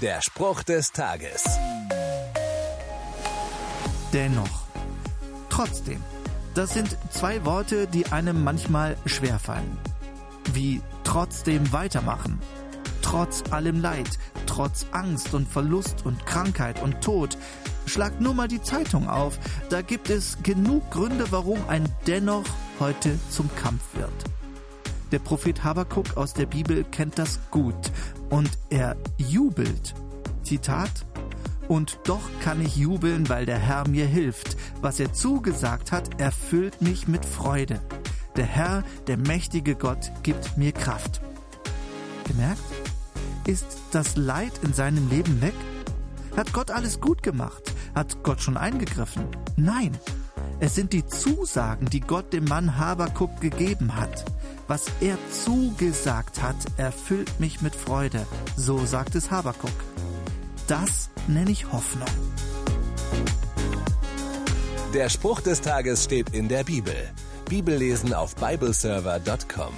Der Spruch des Tages. Dennoch. Trotzdem. Das sind zwei Worte, die einem manchmal schwerfallen. Wie trotzdem weitermachen. Trotz allem Leid, trotz Angst und Verlust und Krankheit und Tod. Schlag nur mal die Zeitung auf, da gibt es genug Gründe, warum ein Dennoch heute zum Kampf wird. Der Prophet Habakuk aus der Bibel kennt das gut und er jubelt. Zitat Und doch kann ich jubeln, weil der Herr mir hilft. Was er zugesagt hat, erfüllt mich mit Freude. Der Herr, der mächtige Gott, gibt mir Kraft. Gemerkt? Ist das Leid in seinem Leben weg? Hat Gott alles gut gemacht? Hat Gott schon eingegriffen? Nein. Es sind die Zusagen, die Gott dem Mann Habakuk gegeben hat. Was er zugesagt hat, erfüllt mich mit Freude. So sagt es Habakuk. Das nenne ich Hoffnung. Der Spruch des Tages steht in der Bibel. Bibellesen auf bibleserver.com.